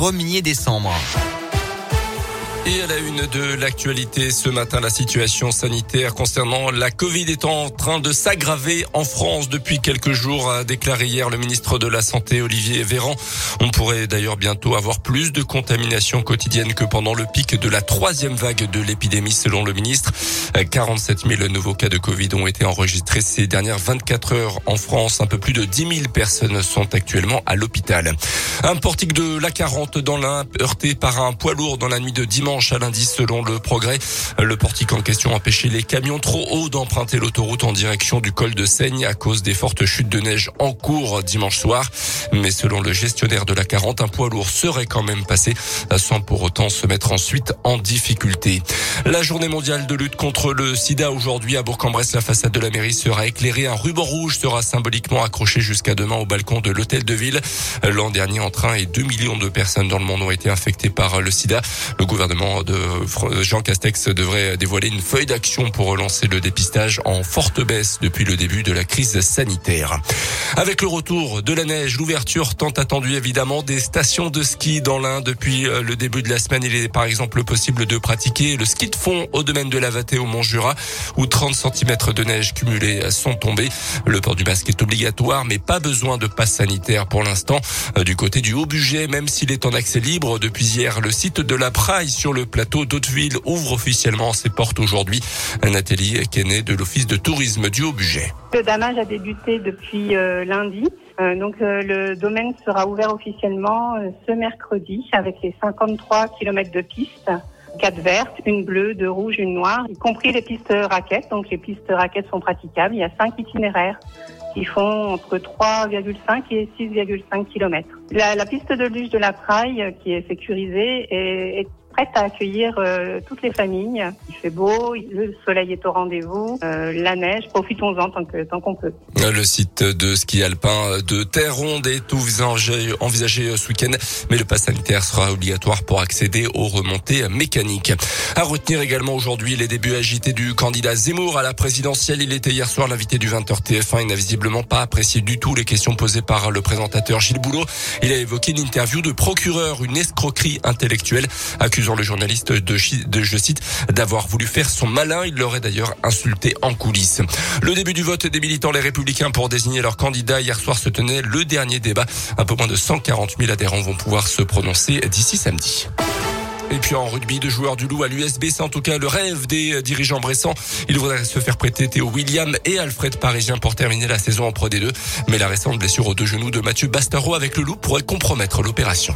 1er décembre. Et à la une de l'actualité ce matin, la situation sanitaire concernant la Covid est en train de s'aggraver en France depuis quelques jours, a déclaré hier le ministre de la Santé Olivier Véran. On pourrait d'ailleurs bientôt avoir plus de contamination quotidienne que pendant le pic de la troisième vague de l'épidémie selon le ministre. 47 000 nouveaux cas de Covid ont été enregistrés ces dernières 24 heures en France. Un peu plus de 10 000 personnes sont actuellement à l'hôpital. Un portique de la 40 dans l'Ain heurté par un poids lourd dans la nuit de dimanche à lundi selon le progrès. Le portique en question empêchait les camions trop hauts d'emprunter l'autoroute en direction du col de Seigne à cause des fortes chutes de neige en cours dimanche soir. Mais selon le gestionnaire de la 40, un poids lourd serait quand même passé sans pour autant se mettre ensuite en difficulté. La journée mondiale de lutte contre le sida aujourd'hui à Bourg-en-Bresse, la façade de la mairie sera éclairée. Un ruban rouge sera symboliquement accroché jusqu'à demain au balcon de l'hôtel de ville. L'an dernier, en train et 2 millions de personnes dans le monde ont été infectées par le sida. Le gouvernement de Jean Castex devrait dévoiler une feuille d'action pour relancer le dépistage en forte baisse depuis le début de la crise sanitaire. Avec le retour de la neige, l'ouverture tant attendue évidemment des stations de ski dans l'Ain depuis euh, le début de la semaine. Il est par exemple possible de pratiquer le ski de fond au domaine de la Vatée au Mont-Jura où 30 cm de neige cumulée sont tombés. Le port du masque est obligatoire mais pas besoin de passe sanitaire pour l'instant. Euh, du côté du Haut-Budget, même s'il est en accès libre depuis hier, le site de la Praille sur le plateau d'Hauteville ouvre officiellement ses portes aujourd'hui. Un atelier est de l'Office de tourisme du Haut-Budget. Le damage a débuté depuis euh, lundi. Euh, donc euh, le domaine sera ouvert officiellement ce mercredi avec les 53 km de pistes quatre vertes, une bleue, deux rouges, une noire, y compris les pistes raquettes. Donc les pistes raquettes sont praticables. Il y a cinq itinéraires qui font entre 3,5 et 6,5 km. La, la, piste de luge de la Praille, qui est sécurisée, est, est prête à accueillir euh, toutes les familles. Il fait beau, le soleil est au rendez-vous, euh, la neige, profitons-en tant que tant qu'on peut. Le site de ski alpin de Terre Ronde est envisagé, envisagé ce week-end, mais le pass sanitaire sera obligatoire pour accéder aux remontées mécaniques. À retenir également aujourd'hui les débuts agités du candidat Zemmour à la présidentielle. Il était hier soir l'invité du 20h TF1. Il n'a visiblement pas apprécié du tout les questions posées par le présentateur Gilles Boulot. Il a évoqué une interview de procureur, une escroquerie intellectuelle, accusant le journaliste de, je cite, d'avoir voulu faire son malin. Il l'aurait d'ailleurs insulté en coulisses. Le début du vote des militants les républicains pour désigner leur candidat. Hier soir se tenait le dernier débat. Un peu moins de 140 000 adhérents vont pouvoir se prononcer d'ici samedi. Et puis en rugby, deux joueurs du Loup à l'USB, c'est en tout cas le rêve des dirigeants bressants. Il voudrait se faire prêter Théo William et Alfred Parisien pour terminer la saison en Pro D2. Mais la récente blessure aux deux genoux de Mathieu Bastaro avec le Loup pourrait compromettre l'opération.